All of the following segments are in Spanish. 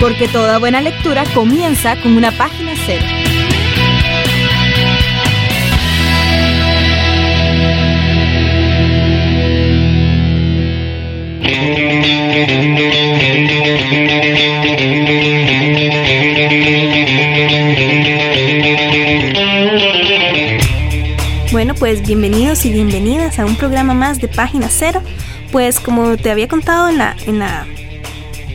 Porque toda buena lectura comienza con una página cero. Bueno, pues bienvenidos y bienvenidas a un programa más de Página Cero. Pues como te había contado en la, en la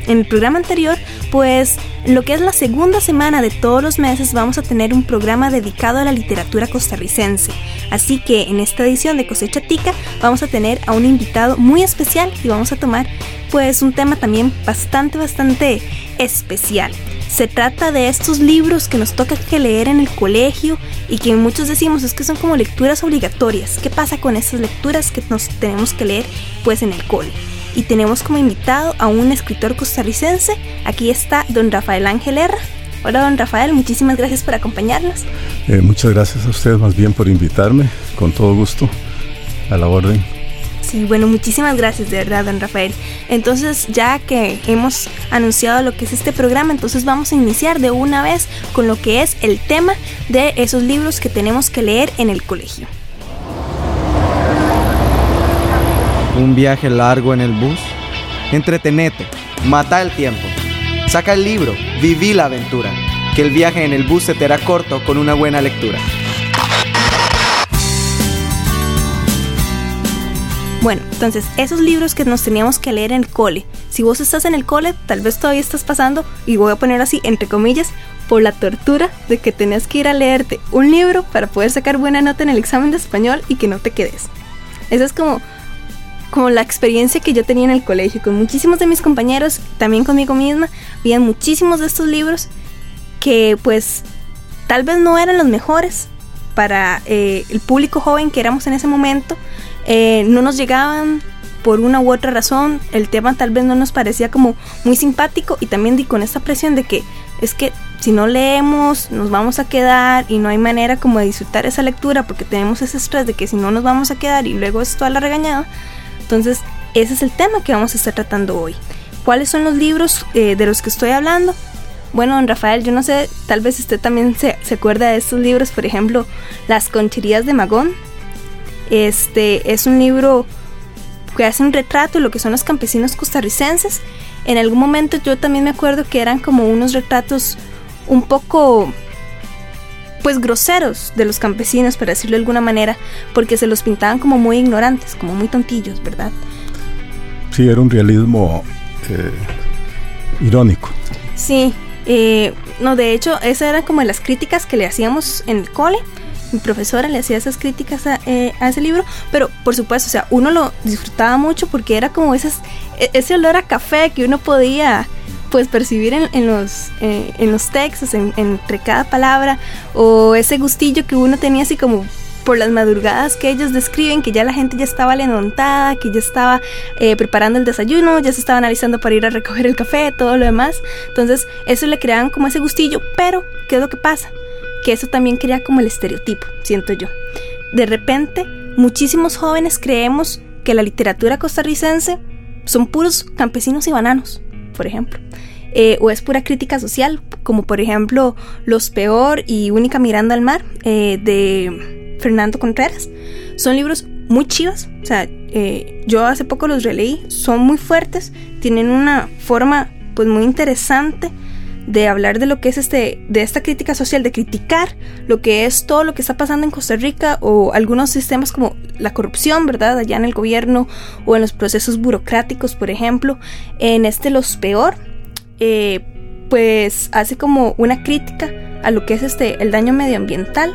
en el programa anterior, pues lo que es la segunda semana de todos los meses vamos a tener un programa dedicado a la literatura costarricense. Así que en esta edición de Cosecha Tica vamos a tener a un invitado muy especial y vamos a tomar pues un tema también bastante bastante especial. Se trata de estos libros que nos toca que leer en el colegio y que muchos decimos es que son como lecturas obligatorias. ¿Qué pasa con esas lecturas que nos tenemos que leer pues en el cole? Y tenemos como invitado a un escritor costarricense. Aquí está don Rafael Ángel Herra. Hola don Rafael, muchísimas gracias por acompañarnos. Eh, muchas gracias a usted más bien por invitarme, con todo gusto, a la orden. Sí, bueno, muchísimas gracias de verdad, don Rafael. Entonces, ya que hemos anunciado lo que es este programa, entonces vamos a iniciar de una vez con lo que es el tema de esos libros que tenemos que leer en el colegio. Un viaje largo en el bus. Entretenete, mata el tiempo. Saca el libro, viví la aventura. Que el viaje en el bus se te hará corto con una buena lectura. Bueno, entonces, esos libros que nos teníamos que leer en el cole. Si vos estás en el cole, tal vez todavía estás pasando, y voy a poner así, entre comillas, por la tortura de que tenías que ir a leerte un libro para poder sacar buena nota en el examen de español y que no te quedes. Eso es como como la experiencia que yo tenía en el colegio, con muchísimos de mis compañeros, también conmigo misma, había muchísimos de estos libros que pues tal vez no eran los mejores para eh, el público joven que éramos en ese momento, eh, no nos llegaban por una u otra razón, el tema tal vez no nos parecía como muy simpático y también di con esta presión de que es que si no leemos nos vamos a quedar y no hay manera como de disfrutar esa lectura porque tenemos ese estrés de que si no nos vamos a quedar y luego es toda la regañada, entonces, ese es el tema que vamos a estar tratando hoy. ¿Cuáles son los libros eh, de los que estoy hablando? Bueno, don Rafael, yo no sé, tal vez usted también se, acuerda de estos libros, por ejemplo, Las concherías de Magón. Este es un libro que hace un retrato de lo que son los campesinos costarricenses. En algún momento yo también me acuerdo que eran como unos retratos un poco pues groseros de los campesinos, para decirlo de alguna manera, porque se los pintaban como muy ignorantes, como muy tontillos, ¿verdad? Sí, era un realismo eh, irónico. Sí, eh, no, de hecho, esas eran como las críticas que le hacíamos en el cole. Mi profesora le hacía esas críticas a, eh, ese libro, pero por supuesto, o sea, uno lo disfrutaba mucho porque era como esas, e, ese olor a café que uno podía pues percibir en, los, eh, en los textos, entre cada palabra, o ese gustillo que uno tenía así como por las madrugadas que ellos describen, que ya la gente ya estaba levantada, que ya estaba eh, preparando el desayuno, ya se estaba analizando para ir a recoger el café, todo lo demás. Entonces, eso le creaban como ese gustillo, pero ¿qué es lo que pasa? Que eso también crea como el estereotipo, siento yo. De repente, muchísimos jóvenes creemos que la literatura costarricense son puros campesinos y bananos, por ejemplo. Eh, o es pura crítica social, como por ejemplo Los Peor y Única Mirando al Mar eh, de Fernando Contreras. Son libros muy chivas, o sea, eh, yo hace poco los releí, son muy fuertes, tienen una forma pues muy interesante de hablar de lo que es este de esta crítica social de criticar lo que es todo lo que está pasando en Costa Rica o algunos sistemas como la corrupción verdad allá en el gobierno o en los procesos burocráticos por ejemplo en este los peor eh, pues hace como una crítica a lo que es este el daño medioambiental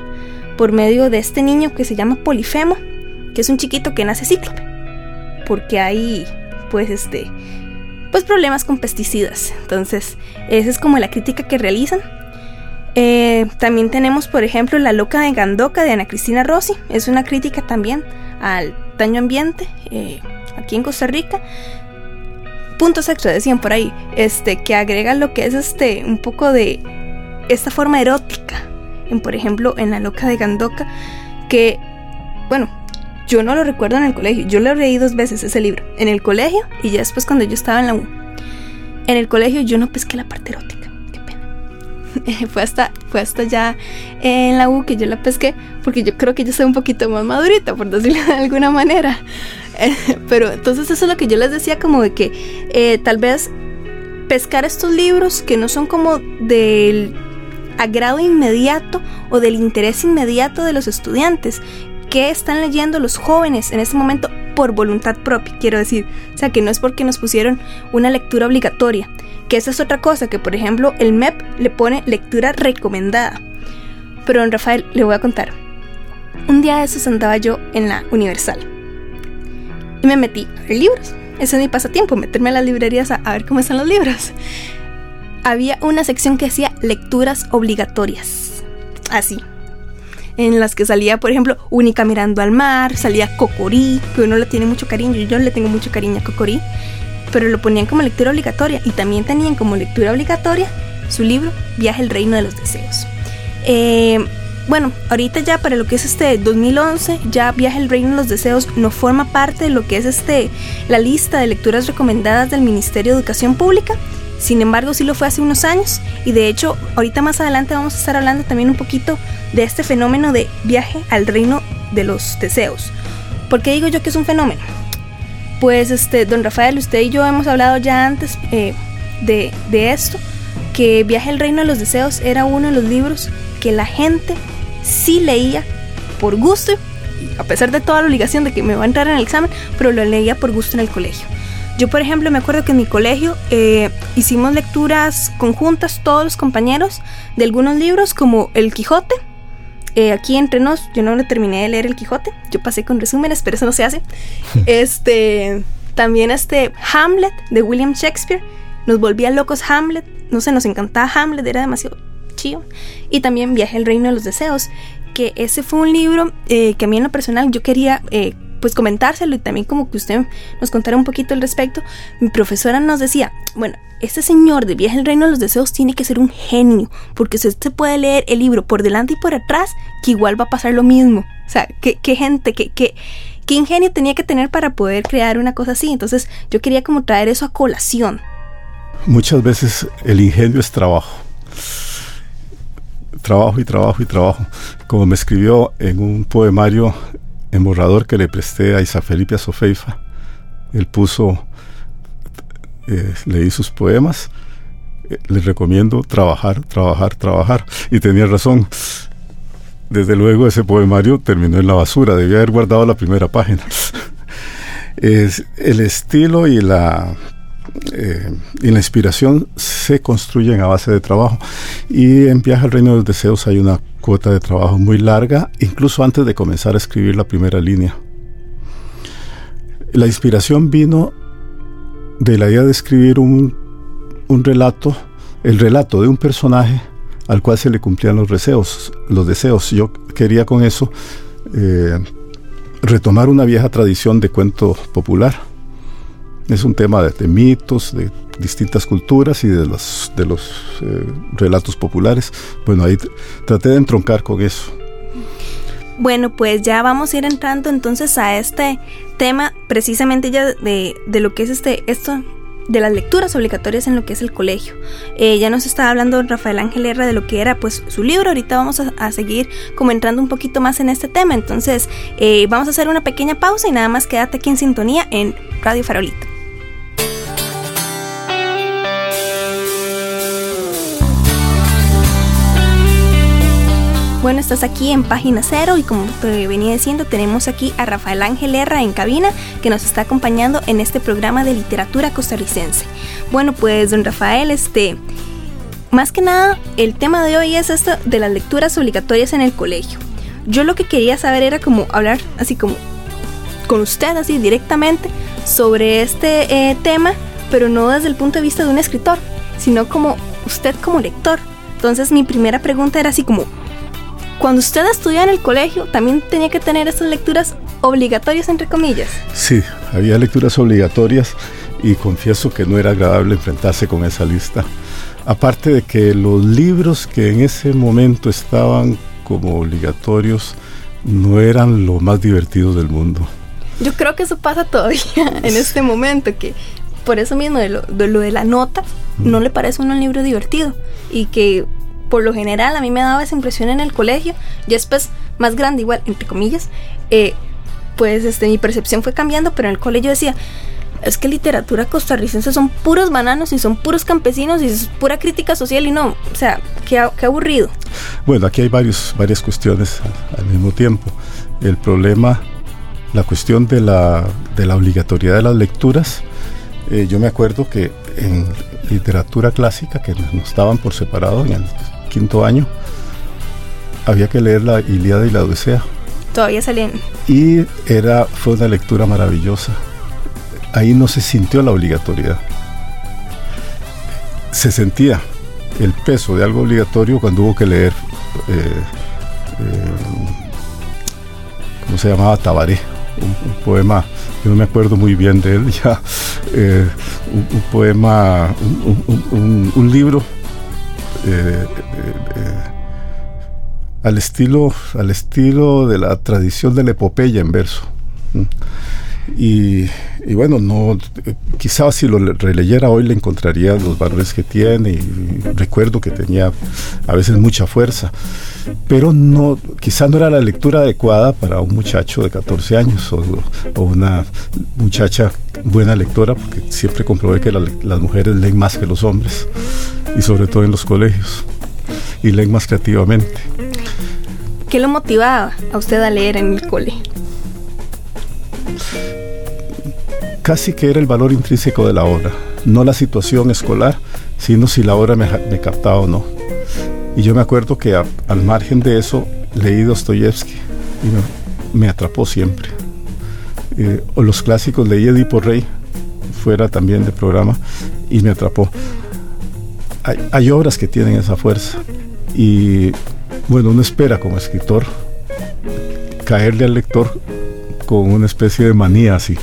por medio de este niño que se llama Polifemo, que es un chiquito que nace cíclope, porque hay pues este pues problemas con pesticidas. Entonces, esa es como la crítica que realizan. Eh, también tenemos, por ejemplo, La Loca de Gandoca de Ana Cristina Rossi. Es una crítica también al daño ambiente eh, aquí en Costa Rica. Puntos extra, decían por ahí, este, que agrega lo que es este, un poco de esta forma erótica. En, por ejemplo, en La Loca de Gandoca, que, bueno, yo no lo recuerdo en el colegio. Yo lo leí dos veces ese libro. En el colegio y ya después cuando yo estaba en la U. En el colegio yo no pesqué la parte erótica. Qué pena. fue, hasta, fue hasta ya en la U que yo la pesqué. Porque yo creo que yo soy un poquito más madurita, por decirlo de alguna manera. Pero entonces eso es lo que yo les decía como de que eh, tal vez pescar estos libros que no son como del agrado inmediato o del interés inmediato de los estudiantes, qué están leyendo los jóvenes en este momento por voluntad propia, quiero decir. O sea, que no es porque nos pusieron una lectura obligatoria, que esa es otra cosa, que por ejemplo el MEP le pone lectura recomendada. Pero don Rafael, le voy a contar. Un día de esos andaba yo en la Universal y me metí a libros. Ese es mi pasatiempo, meterme a las librerías a, a ver cómo están los libros. Había una sección que hacía lecturas obligatorias. Así, en las que salía, por ejemplo, Única mirando al mar, salía Cocorí, que uno le tiene mucho cariño, yo le tengo mucho cariño a Cocorí, pero lo ponían como lectura obligatoria y también tenían como lectura obligatoria su libro Viaje al Reino de los Deseos. Eh, bueno, ahorita ya para lo que es este 2011, ya Viaje al Reino de los Deseos no forma parte de lo que es este la lista de lecturas recomendadas del Ministerio de Educación Pública, sin embargo, sí lo fue hace unos años y de hecho, ahorita más adelante vamos a estar hablando también un poquito de este fenómeno de viaje al reino de los deseos. ¿Por qué digo yo que es un fenómeno? Pues, este, don Rafael, usted y yo hemos hablado ya antes eh, de, de esto, que Viaje al reino de los deseos era uno de los libros que la gente sí leía por gusto, a pesar de toda la obligación de que me va a entrar en el examen, pero lo leía por gusto en el colegio. Yo, por ejemplo, me acuerdo que en mi colegio eh, hicimos lecturas conjuntas todos los compañeros de algunos libros como El Quijote. Eh, aquí entre nos, yo no lo terminé de leer El Quijote, yo pasé con resúmenes, pero eso no se hace. este, también este Hamlet de William Shakespeare, nos volvía locos Hamlet, no sé, nos encantaba Hamlet, era demasiado chido. Y también Viaje al Reino de los Deseos, que ese fue un libro eh, que a mí en lo personal yo quería pues comentárselo y también como que usted nos contara un poquito al respecto, mi profesora nos decía, bueno, este señor de Viaje al Reino de los Deseos tiene que ser un genio, porque si usted puede leer el libro por delante y por atrás, que igual va a pasar lo mismo. O sea, qué, qué gente, qué, qué, qué ingenio tenía que tener para poder crear una cosa así. Entonces yo quería como traer eso a colación. Muchas veces el ingenio es trabajo. Trabajo y trabajo y trabajo. Como me escribió en un poemario en borrador que le presté a Isa Felipe Azofeifa. Él puso, eh, leí sus poemas, eh, les recomiendo trabajar, trabajar, trabajar. Y tenía razón. Desde luego ese poemario terminó en la basura, debía haber guardado la primera página. es, el estilo y la eh, y la inspiración se construyen a base de trabajo. Y en Viaje al Reino de los Deseos hay una cuota de trabajo muy larga, incluso antes de comenzar a escribir la primera línea. La inspiración vino de la idea de escribir un, un relato, el relato de un personaje al cual se le cumplían los deseos. Los deseos. Yo quería con eso eh, retomar una vieja tradición de cuento popular es un tema de, mitos, de distintas culturas y de los, de los eh, relatos populares. Bueno, ahí traté de entroncar con eso. Bueno, pues ya vamos a ir entrando entonces a este tema precisamente ya de, de lo que es este esto de las lecturas obligatorias en lo que es el colegio. Eh, ya nos estaba hablando Rafael Ángel Herra de lo que era pues su libro. Ahorita vamos a, seguir como entrando un poquito más en este tema. Entonces eh, vamos a hacer una pequeña pausa y nada más quédate aquí en sintonía en Radio Farolito. Bueno, estás aquí en página cero y como te venía diciendo, tenemos aquí a Rafael Ángel Herra en cabina que nos está acompañando en este programa de literatura costarricense. Bueno, pues don Rafael, este, más que nada, el tema de hoy es esto de las lecturas obligatorias en el colegio. Yo lo que quería saber era como hablar así como con usted, así directamente, sobre este eh, tema, pero no desde el punto de vista de un escritor, sino como usted como lector Entonces mi primera pregunta era así como, cuando usted estudiaba en el colegio, ¿también tenía que tener esas lecturas obligatorias, entre comillas? Sí, había lecturas obligatorias y confieso que no era agradable enfrentarse con esa lista. Aparte de que los libros que en ese momento estaban como obligatorios no eran lo más divertidos del mundo. Yo creo que eso pasa todavía en este momento, que por eso mismo de lo de, la nota no le parece uno un libro divertido y que por lo general a mí me daba esa impresión en el colegio y después más grande igual entre comillas eh, pues este mi percepción fue cambiando pero en el colegio decía es que literatura costarricense son puros bananos y son puros campesinos y es pura crítica social y no, o sea, qué, aburrido. Bueno, aquí hay varios, varias cuestiones al mismo tiempo. El problema, la cuestión de la, de la obligatoriedad de las lecturas, eh, yo me acuerdo que en literatura clásica, que nos daban por separado en el quinto año, había que leer la Ilíada y la Odisea. Todavía salían. Y era, fue una lectura maravillosa ahí no se sintió la obligatoriedad. Se sentía el peso de algo obligatorio cuando hubo que leer, eh, eh, ¿cómo se llamaba? Tabaré, un, poema, yo no me acuerdo muy bien de él ya, eh, un, poema, un, libro al estilo, al estilo de la tradición de la epopeya en verso. Y, bueno, no, quizás si lo releyera hoy le encontraría los valores que tiene y recuerdo que tenía a veces mucha fuerza, pero no, quizás no era la lectura adecuada para un muchacho de 14 años o, una muchacha buena lectora, porque siempre comprobé que las mujeres leen más que los hombres y sobre todo en los colegios y leen más creativamente. ¿Qué lo motivaba a usted a leer en el cole? Casi que era el valor intrínseco de la obra, no la situación escolar, sino si la obra me, captaba o no. Y yo me acuerdo que al margen de eso leí Dostoyevsky y me, atrapó siempre. Eh, o los clásicos leí Edipo Rey, fuera también de programa, y me atrapó. Hay, hay obras que tienen esa fuerza y bueno, uno espera como escritor caerle al lector con una especie de manía así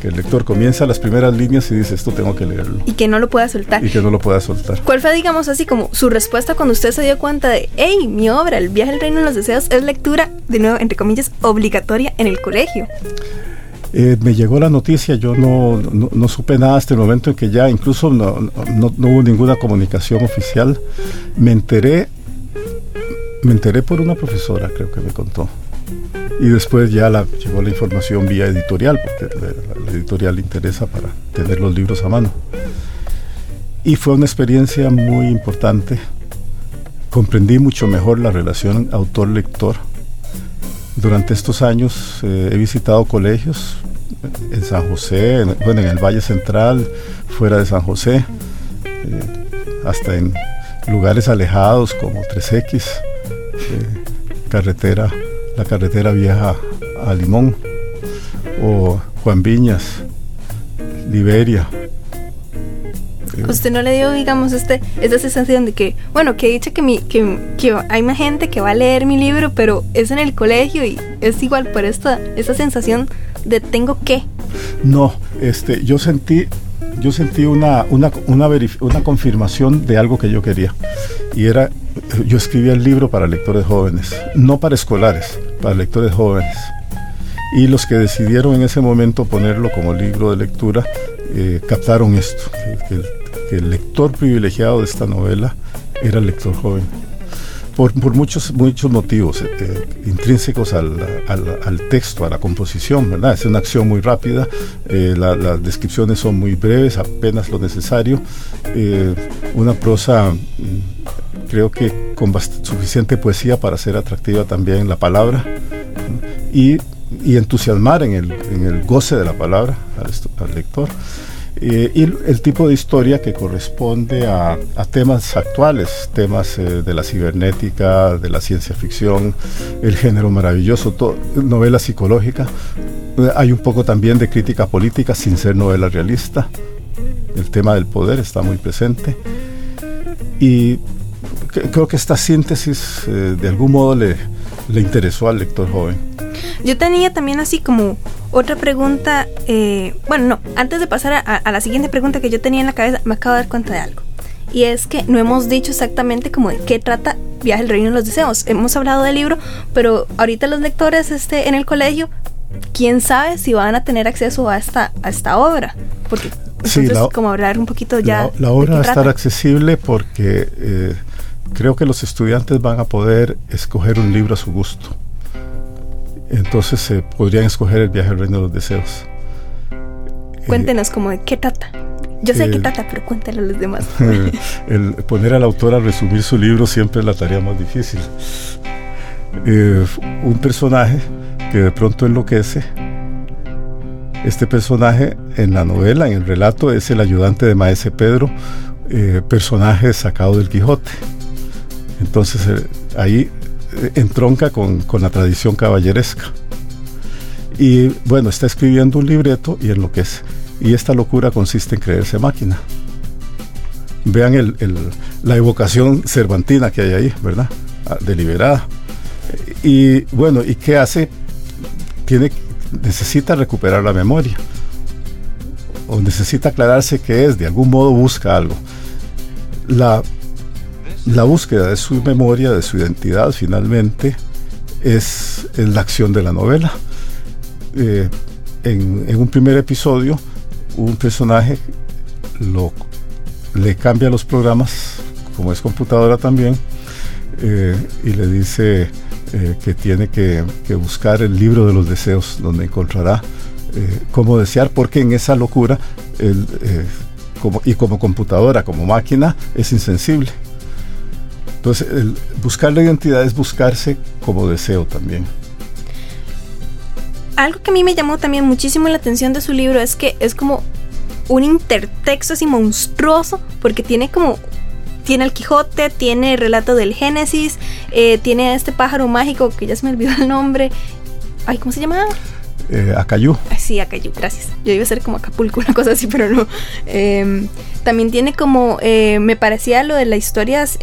que el lector comienza las primeras líneas y dice, esto tengo que leerlo. Y que no lo pueda soltar. Y que no lo pueda soltar. ¿Cuál fue, digamos así, como su respuesta cuando usted se dio cuenta de, hey, mi obra, El viaje al reino de los deseos, es lectura, de nuevo, entre comillas, obligatoria en el colegio? Eh, me llegó la noticia, yo no, no, supe nada hasta el momento en que ya incluso no, no, hubo ninguna comunicación oficial. Me enteré, me enteré por una profesora, creo que me contó y después ya la, llegó la información vía editorial, porque la, editorial le interesa para tener los libros a mano. Y fue una experiencia muy importante. Comprendí mucho mejor la relación autor-lector. Durante estos años eh, he visitado colegios en San José, en, bueno, en el Valle Central, fuera de San José, eh, hasta en lugares alejados como 3X, eh, carretera la carretera vieja a Limón, o Juan Viñas, Liberia. ¿Usted no le dio, digamos, este, esta sensación de que, bueno, que dicho que, mi, que, hay más gente que va a leer mi libro, pero es en el colegio y es igual por esta, esta sensación de tengo que? No, este, yo sentí, yo sentí una, una, una, una confirmación de algo que yo quería. Y era, yo escribía el libro para lectores jóvenes, no para escolares, para lectores jóvenes. Y los que decidieron en ese momento ponerlo como libro de lectura eh, captaron esto, que, el, lector privilegiado de esta novela era el lector joven. Por, muchos, muchos motivos eh, eh, intrínsecos al, texto, a la composición, ¿verdad? Es una acción muy rápida, las descripciones son muy breves, apenas lo necesario, una prosa mm, creo que con suficiente poesía para ser atractiva también la palabra y, entusiasmar en el, goce de la palabra al, lector. Eh, y el tipo de historia que corresponde a, temas actuales, temas eh, de la cibernética, de la ciencia ficción, el género maravilloso, novela psicológica. Eh, hay un poco también de crítica política sin ser novela realista. El tema del poder está muy presente. Y creo que esta síntesis eh, de algún modo le, le interesó al lector joven. Yo tenía también así como otra pregunta, eh, bueno, no, antes de pasar a, a, la siguiente pregunta que yo tenía en la cabeza, me acabo de dar cuenta de algo. Y es que no hemos dicho exactamente como de qué trata Viaje al Reino de los Deseos. Hemos hablado del libro, pero ahorita los lectores este, en el colegio, quién sabe si van a tener acceso a esta, a esta obra. Porque entonces, la, como hablar un poquito ya. La, la obra va a estar accesible porque eh, creo que los estudiantes van a poder escoger un libro a su gusto. Entonces se eh, podrían escoger el viaje al reino de los deseos. Cuéntenos como de qué trata. Yo sé eh, qué trata, pero cuéntale a los demás. el poner al autor a resumir su libro siempre es la tarea más difícil. Eh, un personaje que de pronto enloquece. Este personaje en la novela, en el relato, es el ayudante de Maese Pedro, eh, personaje sacado del Quijote. Entonces eh, ahí eh, entronca con, con, la tradición caballeresca. Y bueno, está escribiendo un libreto y enloquece. Y esta locura consiste en creerse máquina. Vean el, el, la evocación cervantina que hay ahí, ¿verdad? Ah, deliberada. Y bueno, ¿y qué hace? Tiene, necesita recuperar la memoria. O necesita aclararse qué es, de algún modo busca algo. La, la búsqueda de su memoria, de su identidad, finalmente, es, la acción de la novela. Eh, en, un primer episodio, un personaje lo, le cambia los programas, como es computadora también, eh, y le dice eh, que tiene que, buscar el libro de los deseos, donde encontrará cómo desear, porque en esa locura, y como computadora, como máquina, es insensible. Entonces, el buscar la identidad es buscarse como deseo también. Algo que a mí me llamó también muchísimo la atención de su libro es que es como un intertexto así monstruoso, porque tiene como tiene el Quijote, tiene el relato del Génesis, eh, tiene este pájaro mágico que ya se me olvidó el nombre. Ay, ¿cómo se llama? Eh, Acayú. Ay, sí, Acayú, gracias. Yo iba a ser como Acapulco, una cosa así, pero no. Eh, también tiene como, eh, me parecía lo de las historias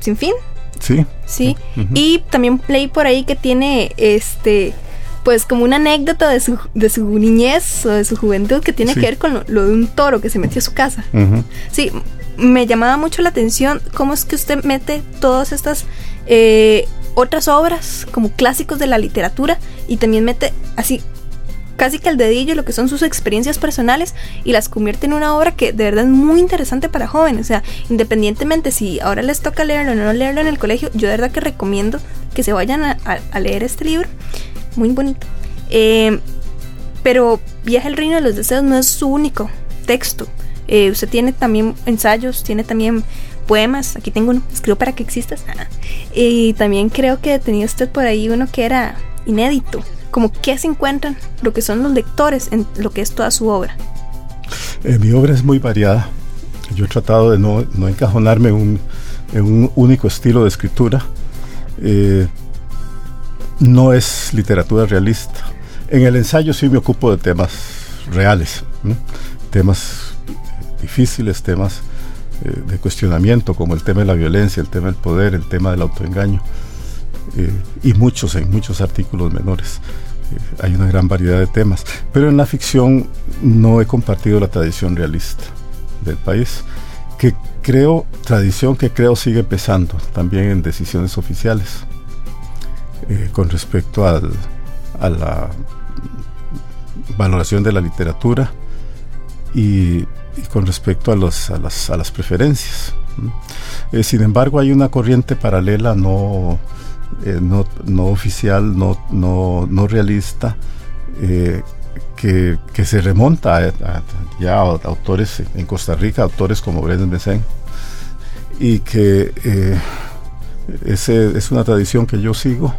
sin fin. Sí. Sí. Uh -huh. Y también leí por ahí que tiene este pues como una anécdota de su, de su niñez o de su juventud que tiene sí. que ver con lo, lo, de un toro que se metió a su casa. Uh -huh. Sí, me llamaba mucho la atención cómo es que usted mete todas estas eh, otras obras como clásicos de la literatura y también mete así casi que al dedillo lo que son sus experiencias personales y las convierte en una obra que de verdad es muy interesante para jóvenes. O sea, independientemente si ahora les toca leerlo o no leerlo en el colegio, yo de verdad que recomiendo que se vayan a, leer este libro. Muy bonito. Eh, pero Viaje al Reino de los Deseos no es su único texto. Eh, usted tiene también ensayos, tiene también poemas. Aquí tengo uno, escribo para que existas. Y también creo que tenía usted por ahí uno que era inédito. Como qué se encuentran lo que son los lectores en lo que es toda su obra. Eh, mi obra es muy variada. Yo he tratado de no, no encajonarme en un, único estilo de escritura. Eh, no es literatura realista. En el ensayo sí me ocupo de temas reales, temas difíciles, temas eh, de cuestionamiento, como el tema de la violencia, el tema del poder, el tema del autoengaño, y muchos, en muchos artículos menores. Hay una gran variedad de temas. Pero en la ficción no he compartido la tradición realista del país, que creo, tradición que creo sigue pesando también en decisiones oficiales eh, con respecto al, a la valoración de la literatura y, y con respecto a, los, a, las, a las preferencias. Eh, sin embargo, hay una corriente paralela no, eh, no, no, oficial, no, no, no realista, eh, que, que, se remonta a, ya a autores en Costa Rica, autores como Brendan Bessén, y que eh, ese, es una tradición que yo sigo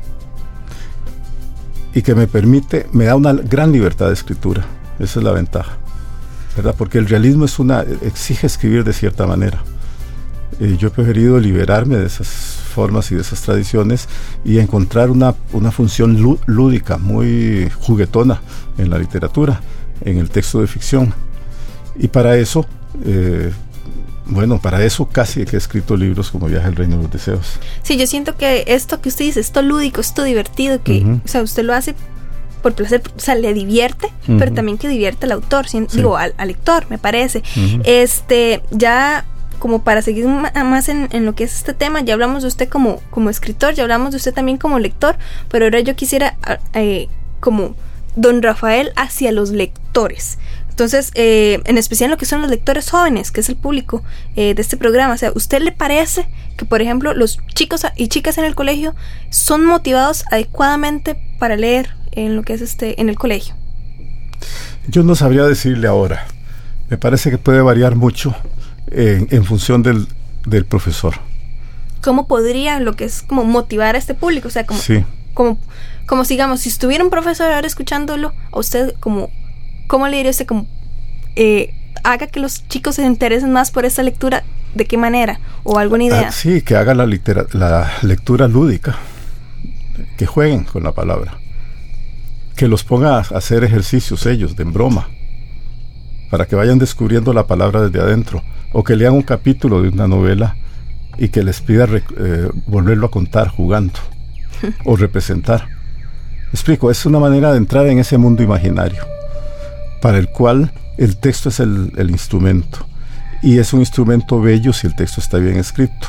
y que me permite, me da una gran libertad de escritura. Esa es la ventaja. ¿verdad? Porque el realismo es una, exige escribir de cierta manera. Yo he preferido liberarme de esas formas y de esas tradiciones y encontrar una, una función lúdica, muy juguetona en la literatura, en el texto de ficción. Y para eso, eh, bueno, para eso casi que he escrito libros como Viaje al Reino de los Deseos. Sí, yo siento que esto que usted dice, esto lúdico, esto divertido, que, o sea, usted lo hace por placer, o sea, le divierte, pero también que divierte al autor, digo, al, lector, me parece. Este, ya como para seguir más en, lo que es este tema, ya hablamos de usted como, escritor, ya hablamos de usted también como lector, pero ahora yo quisiera eh, como don Rafael hacia los lectores. Entonces, eh, en especial lo que son los lectores jóvenes, que es el público eh, de este programa, o sea, ¿usted le parece que, por ejemplo, los chicos y chicas en el colegio son motivados adecuadamente para leer en lo que es este en el colegio? Yo no sabría decirle ahora. Me parece que puede variar mucho en, función del, del, profesor. ¿Cómo podría lo que es como motivar a este público? O sea, como, como, como sigamos, si estuviera un profesor ahora escuchándolo, a usted como ¿cómo le diría usted como eh, haga que los chicos se interesen más por esa lectura? ¿De qué manera? ¿O alguna ah, idea? sí, que haga la, la lectura lúdica, que jueguen con la palabra, que los ponga a hacer ejercicios ellos, de broma, para que vayan descubriendo la palabra desde adentro, o que lean un capítulo de una novela y que les pida eh, volverlo a contar jugando o representar. Explico, es una manera de entrar en ese mundo imaginario para el cual el texto es el, instrumento. Y es un instrumento bello si el texto está bien escrito.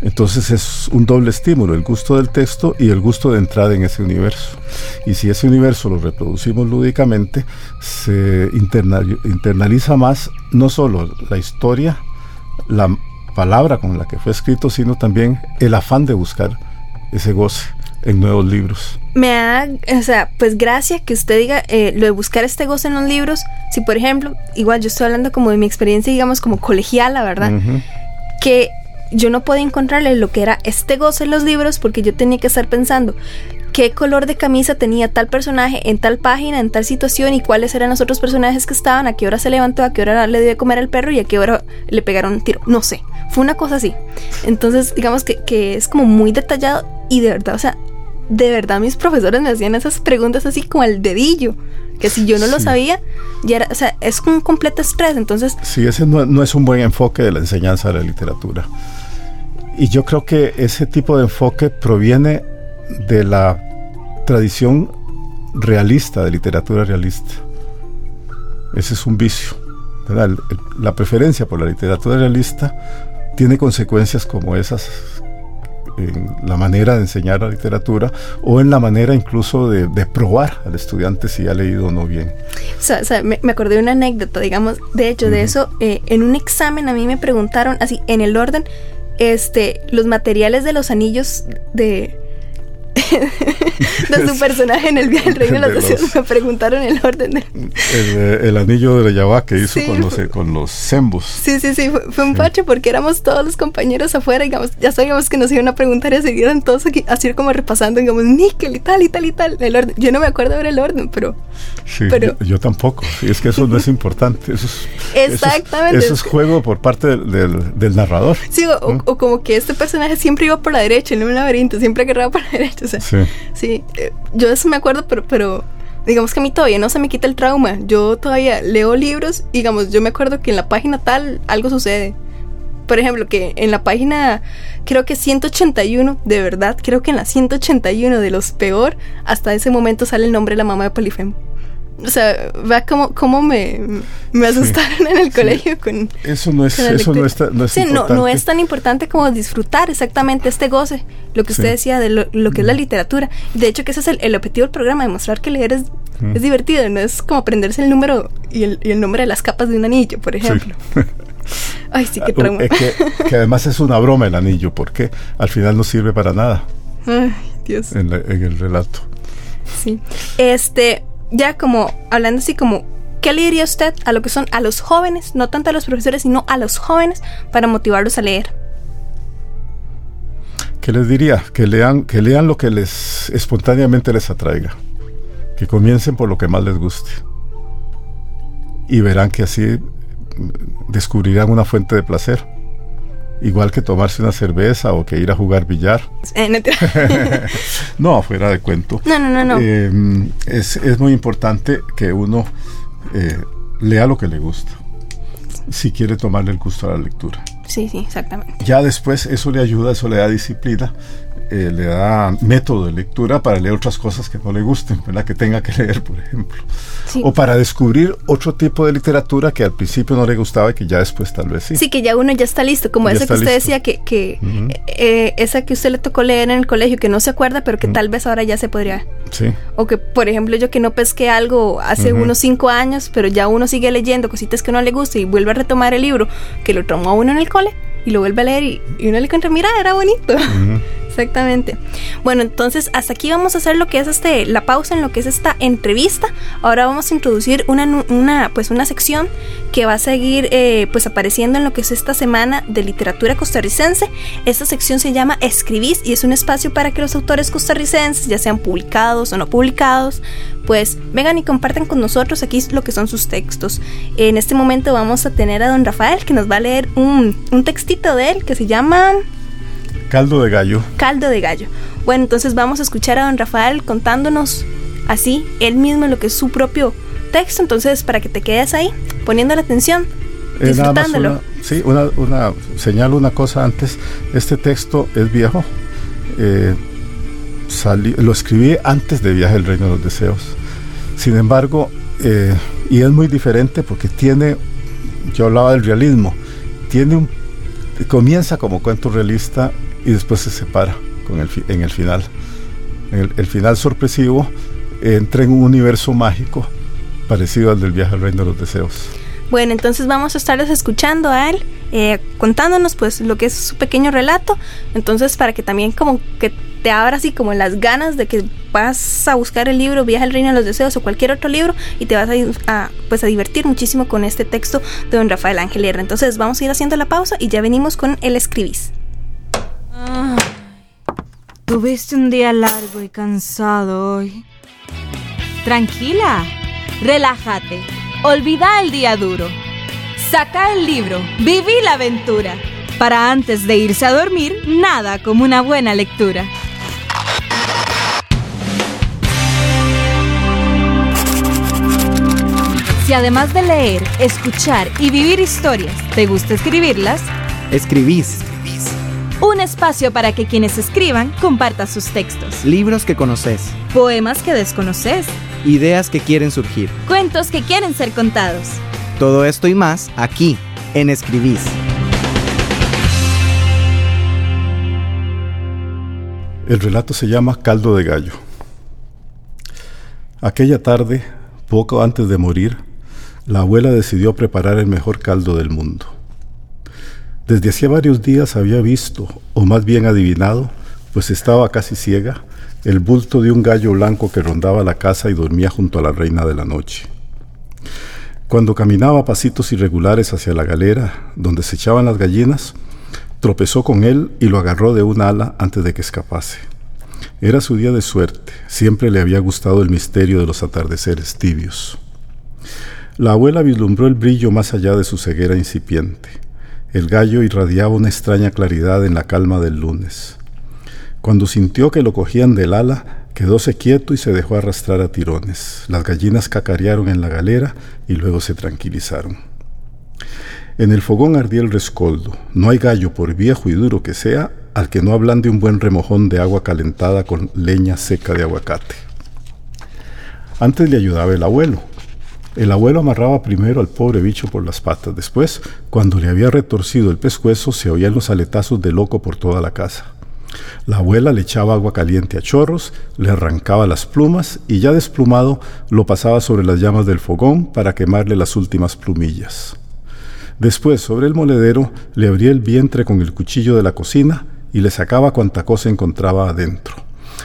Entonces es un doble estímulo, el gusto del texto y el gusto de entrar en ese universo. Y si ese universo lo reproducimos lúdicamente, se internaliza más no solo la historia, la palabra con la que fue escrito, sino también el afán de buscar ese goce en nuevos libros. Me da, o sea, pues gracias que usted diga eh, lo de buscar este goce en los libros. Si, por ejemplo, igual yo estoy hablando como de mi experiencia, digamos, como colegiala, ¿verdad? Que yo no podía encontrarle lo que era este goce en los libros porque yo tenía que estar pensando qué color de camisa tenía tal personaje en tal página, en tal situación y cuáles eran los otros personajes que estaban, a qué hora se levantó, a qué hora le dio de comer al perro y a qué hora le pegaron un tiro. No sé, fue una cosa así. Entonces, digamos que, que es como muy detallado y de verdad, o sea, de verdad mis profesores me hacían esas preguntas así como al dedillo. Que si yo no lo sabía, ya era, o sea, es un completo estrés. Entonces. Sí, ese no, es un buen enfoque de la enseñanza de la literatura. Y yo creo que ese tipo de enfoque proviene de la tradición realista, de literatura realista. Ese es un vicio. La preferencia por la literatura realista tiene consecuencias como esas en la manera de enseñar la literatura o en la manera incluso de, probar al estudiante si ha leído o no bien. O sea, me, acordé de una anécdota, digamos, de hecho, de eso, eh, en un examen a mí me preguntaron así, en el orden, este, los materiales de los anillos de de su personaje en el viaje del reino de las Me preguntaron el orden de... el, anillo de Yahweh que hizo con los con los Zembus. Sí, sí, sí. Fue, un pache porque éramos todos los compañeros afuera. Digamos, ya sabíamos que nos iban a preguntar y seguían todos aquí, así como repasando, digamos, níquel y tal y tal y tal. El orden. Yo no me acuerdo ver el orden, pero. Sí, pero, yo, tampoco. Y es que eso no es importante. Eso es, Exactamente. Eso es, juego por parte del, narrador. Sí, o, o, como que este personaje siempre iba por la derecha en un laberinto, siempre agarraba por la derecha sí. Sí, eh, yo eso me acuerdo, pero, pero digamos que a mí todavía no se me quita el trauma. Yo todavía leo libros y digamos, yo me acuerdo que en la página tal algo sucede. Por ejemplo, que en la página, creo que 181, de verdad, creo que en la 181 de los peor, hasta ese momento sale el nombre de la mamá de Polifemo o sea, vea cómo, cómo me, me asustaron en el colegio con... Eso no es, eso no, está, no es sí, No, no es tan importante como disfrutar exactamente este goce, lo que usted decía de lo, que es la literatura. De hecho, que ese es el, objetivo del programa, demostrar que leer es, es, divertido, no es como aprenderse el número y el, y el, nombre de las capas de un anillo, por ejemplo. Ay, sí, qué ah, trauma. que, que, además es una broma el anillo, porque al final no sirve para nada. Ay, Dios. En, en el relato. Sí. Este, ya como hablando así como, ¿qué le diría usted a lo que son a los jóvenes, no tanto a los profesores, sino a los jóvenes para motivarlos a leer? ¿Qué les diría? Que lean, que lean lo que les espontáneamente les atraiga. Que comiencen por lo que más les guste. Y verán que así descubrirán una fuente de placer igual que tomarse una cerveza o que ir a jugar billar. no, fuera de cuento. No, no, no, no. Eh, es, muy importante que uno eh, lea lo que le gusta. si quiere tomarle el gusto a la lectura. Sí, sí, exactamente. Ya después eso le ayuda, eso le da disciplina, eh, le da método de lectura para leer otras cosas que no le gusten, ¿verdad? que tenga que leer, por ejemplo. Sí. O para descubrir otro tipo de literatura que al principio no le gustaba y que ya después tal vez sí. Sí, que ya uno ya está listo, como Ya esa que usted listo. decía, que, que eh, esa que usted le tocó leer en el colegio, que no se acuerda, pero que tal vez ahora ya se podría... Sí. O que, por ejemplo, yo que no pesqué algo hace unos cinco años, pero ya uno sigue leyendo cositas que no le gusta y vuelve a retomar el libro que lo tomó uno en el cole y lo vuelve a leer y, y uno le encuentra, mira, era bonito. Ujú. Exactamente. Bueno, entonces hasta aquí vamos a hacer lo que es este la pausa en lo que es esta entrevista. Ahora vamos a introducir una pues una sección que va a seguir eh, pues apareciendo en lo que es esta semana de literatura costarricense. Esta sección se llama Escribís y es un espacio para que los autores costarricenses, ya sean publicados o no publicados, pues vengan y compartan con nosotros aquí lo que son sus textos. En este momento vamos a tener a don Rafael que nos va a leer un, un textito de él que se llama Caldo de gallo. caldo de gallo. Bueno, entonces vamos a escuchar a don Rafael contándonos así, él mismo lo que es su propio texto. Entonces, para que te quedes ahí, poniendo la atención, más disfrutándolo. una- sí, una, una, señalo una cosa antes. Este texto es viejo. Eh, salí- lo escribí antes de Viaje al Reino de los Deseos. Sin embargo, eh, y es muy diferente porque tiene, yo hablaba del realismo, tiene un, comienza como cuento realista y después se separa con el, en el final. El, el final sorpresivo entra en un universo mágico parecido al del Viaje al Reino de los Deseos. Bueno, entonces vamos a estarles escuchando a él, eh, contándonos pues lo que es su pequeño relato. Entonces, para que también como que te abra así como las ganas de que vas a buscar el libro Viaje al Reino de los Deseos o cualquier otro libro y te vas a, pues a divertir muchísimo con este texto de don Rafael Ángel. Entonces vamos a ir haciendo la pausa y ya venimos con el escribís. Tuviste un día largo y cansado hoy. Tranquila, relájate, olvida el día duro. Saca el libro, viví la aventura. Para antes de irse a dormir, nada como una buena lectura. Si además de leer, escuchar y vivir historias, te gusta escribirlas, Escribís. Un espacio para que quienes escriban compartan sus textos. Libros que conoces. Poemas que desconoces. Ideas que quieren surgir. Cuentos que quieren ser contados. Todo esto y más aquí, en Escribís. El relato se llama Caldo de Gallo. Aquella tarde, poco antes de morir, la abuela decidió preparar el mejor caldo del mundo. Desde hacía varios días había visto, o más bien adivinado, pues estaba casi ciega, el bulto de un gallo blanco que rondaba la casa y dormía junto a la reina de la noche. Cuando caminaba a pasitos irregulares hacia la galera donde se echaban las gallinas, tropezó con él y lo agarró de un ala antes de que escapase. Era su día de suerte, siempre le había gustado el misterio de los atardeceres tibios. La abuela vislumbró el brillo más allá de su ceguera incipiente. El gallo irradiaba una extraña claridad en la calma del lunes. Cuando sintió que lo cogían del ala, quedóse quieto y se dejó arrastrar a tirones. Las gallinas cacarearon en la galera y luego se tranquilizaron. En el fogón ardía el rescoldo. No hay gallo, por viejo y duro que sea, al que no ablande un buen remojón de agua calentada con leña seca de aguacate. Antes le ayudaba el abuelo. El abuelo amarraba primero al pobre bicho por las patas. Después, cuando le había retorcido el pescuezo, se oían los aletazos de loco por toda la casa. La abuela le echaba agua caliente a chorros, le arrancaba las plumas y ya desplumado lo pasaba sobre las llamas del fogón para quemarle las últimas plumillas. Después, sobre el moledero, le abría el vientre con el cuchillo de la cocina y le sacaba cuanta cosa encontraba adentro.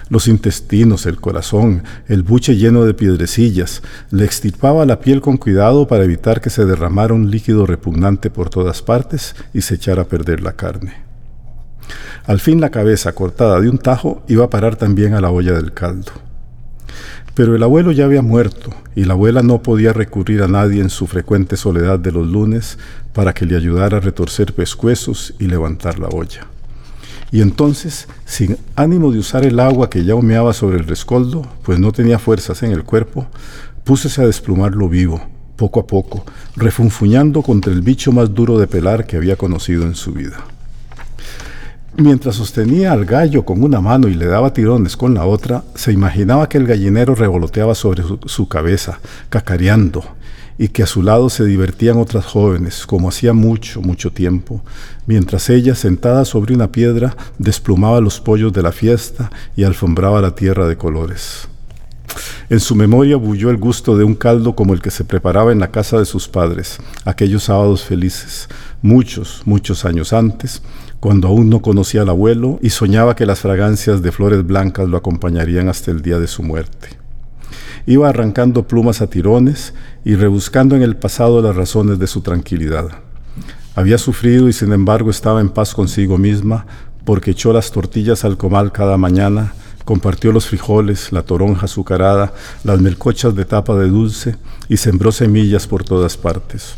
Los intestinos, el corazón, el buche lleno de piedrecillas, le extirpaba la piel con cuidado para evitar que se derramara un líquido repugnante por todas partes y se echara a perder la carne. Al fin la cabeza, cortada de un tajo, iba a parar también a la olla del caldo. Pero el abuelo ya había muerto y la abuela no podía recurrir a nadie en su frecuente soledad de los lunes para que le ayudara a retorcer pescuezos y levantar la olla. Y entonces, sin ánimo de usar el agua que ya humeaba sobre el rescoldo, pues no tenía fuerzas en el cuerpo, púsese a desplumarlo vivo, poco a poco, refunfuñando contra el bicho más duro de pelar que había conocido en su vida. Mientras sostenía al gallo con una mano y le daba tirones con la otra, se imaginaba que el gallinero revoloteaba sobre su, su cabeza, cacareando, y que a su lado se divertían otras jóvenes, como hacía mucho, mucho tiempo, mientras ella, sentada sobre una piedra, desplumaba los pollos de la fiesta y alfombraba la tierra de colores. En su memoria bulló el gusto de un caldo como el que se preparaba en la casa de sus padres, aquellos sábados felices, muchos, muchos años antes, cuando aún no conocía al abuelo y soñaba que las fragancias de flores blancas lo acompañarían hasta el día de su muerte. Iba arrancando plumas a tirones y rebuscando en el pasado las razones de su tranquilidad. Había sufrido y sin embargo estaba en paz consigo misma porque echó las tortillas al comal cada mañana, compartió los frijoles, la toronja azucarada, las melcochas de tapa de dulce y sembró semillas por todas partes.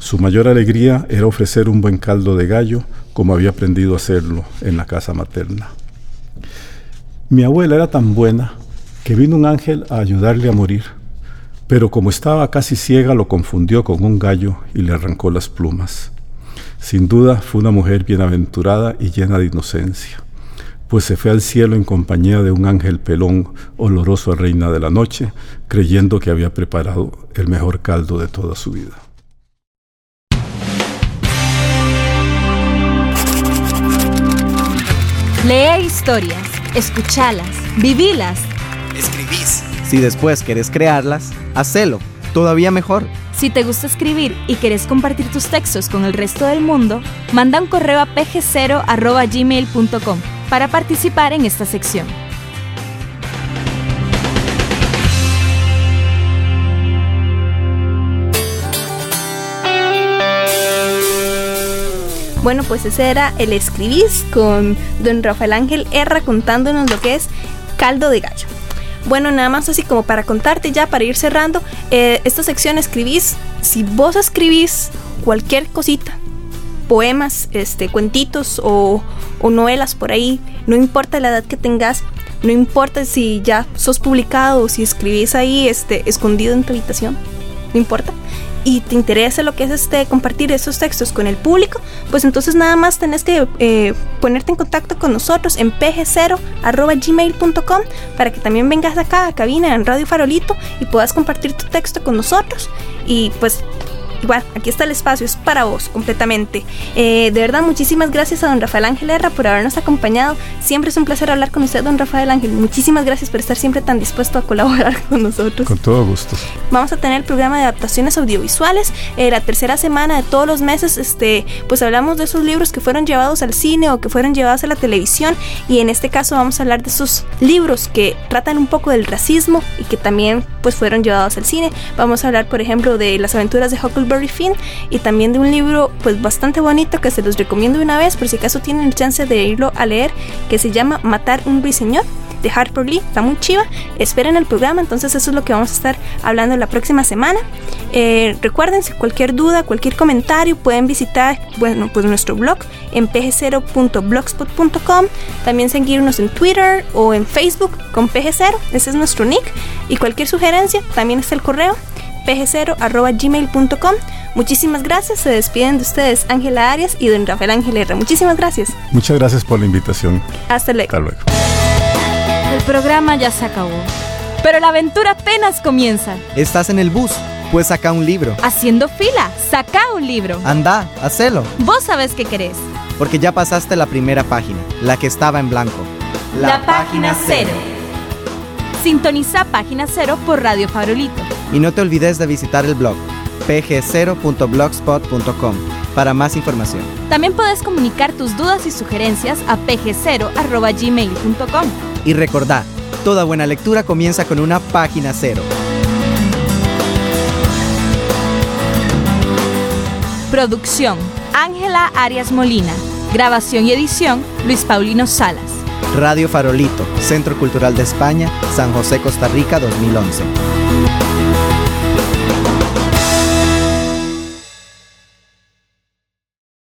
Su mayor alegría era ofrecer un buen caldo de gallo, como había aprendido a hacerlo en la casa materna. Mi abuela era tan buena que vino un ángel a ayudarle a morir, pero como estaba casi ciega lo confundió con un gallo y le arrancó las plumas. Sin duda fue una mujer bienaventurada y llena de inocencia, pues se fue al cielo en compañía de un ángel pelón oloroso a reina de la noche, creyendo que había preparado el mejor caldo de toda su vida. Lee historias, escuchalas, vivilas. Si después querés crearlas, hacelo. Todavía mejor. Si te gusta escribir y querés compartir tus textos con el resto del mundo, manda un correo a pg0.gmail.com para participar en esta sección. Bueno, pues ese era el escribís con don Rafael Ángel Erra contándonos lo que es caldo de gallo. Bueno, nada más así como para contarte ya, para ir cerrando, eh, esta sección escribís, si vos escribís cualquier cosita, poemas, este, cuentitos o, o novelas por ahí, no importa la edad que tengas, no importa si ya sos publicado o si escribís ahí este, escondido en tu habitación, no importa y te interesa lo que es este compartir esos textos con el público, pues entonces nada más tenés que eh, ponerte en contacto con nosotros en pg0.gmail.com para que también vengas acá a cabina en Radio Farolito y puedas compartir tu texto con nosotros. Y pues igual, aquí está el espacio, es para vos completamente. Eh, de verdad, muchísimas gracias a don Rafael Ángel Herra por habernos acompañado. Siempre es un placer hablar con usted, don Rafael Ángel. Muchísimas gracias por estar siempre tan dispuesto a colaborar con nosotros. Con todo gusto. Vamos a tener el programa de adaptaciones audiovisuales. Eh, la tercera semana de todos los meses, este, pues hablamos de esos libros que fueron llevados al cine o que fueron llevados a la televisión. Y en este caso vamos a hablar de esos libros que tratan un poco del racismo y que también pues fueron llevados al cine. Vamos a hablar, por ejemplo, de las aventuras de Huckleberry Finn y también de un libro pues bastante bonito que se los recomiendo una vez por si acaso tienen el chance de irlo a leer que se llama Matar un ruiseñor de Harper Lee, está muy chiva. Esperen el programa, entonces eso es lo que vamos a estar hablando la próxima semana. Eh, recuerden, si cualquier duda, cualquier comentario, pueden visitar bueno, pues nuestro blog en pg0.blogspot.com. También seguirnos en Twitter o en Facebook con pg0, ese es nuestro nick. Y cualquier sugerencia, también está el correo pg0.gmail.com. Muchísimas gracias, se despiden de ustedes Ángela Arias y don Rafael Ángel R. Muchísimas gracias. Muchas gracias por la invitación. Hasta luego. Hasta luego. El programa ya se acabó, pero la aventura apenas comienza. ¿Estás en el bus? Pues saca un libro. Haciendo fila, saca un libro. Anda, hacelo. Vos sabés qué querés. Porque ya pasaste la primera página, la que estaba en blanco. La, página cero. Sintoniza Página Cero por Radio Farolito. Y no te olvides de visitar el blog pg0.blogspot.com para más información. También puedes comunicar tus dudas y sugerencias a pg0.gmail.com. Y recordá, toda buena lectura comienza con una página cero. Producción: Ángela Arias Molina. Grabación y edición: Luis Paulino Salas. Radio Farolito, Centro Cultural de España, San José, Costa Rica 2011.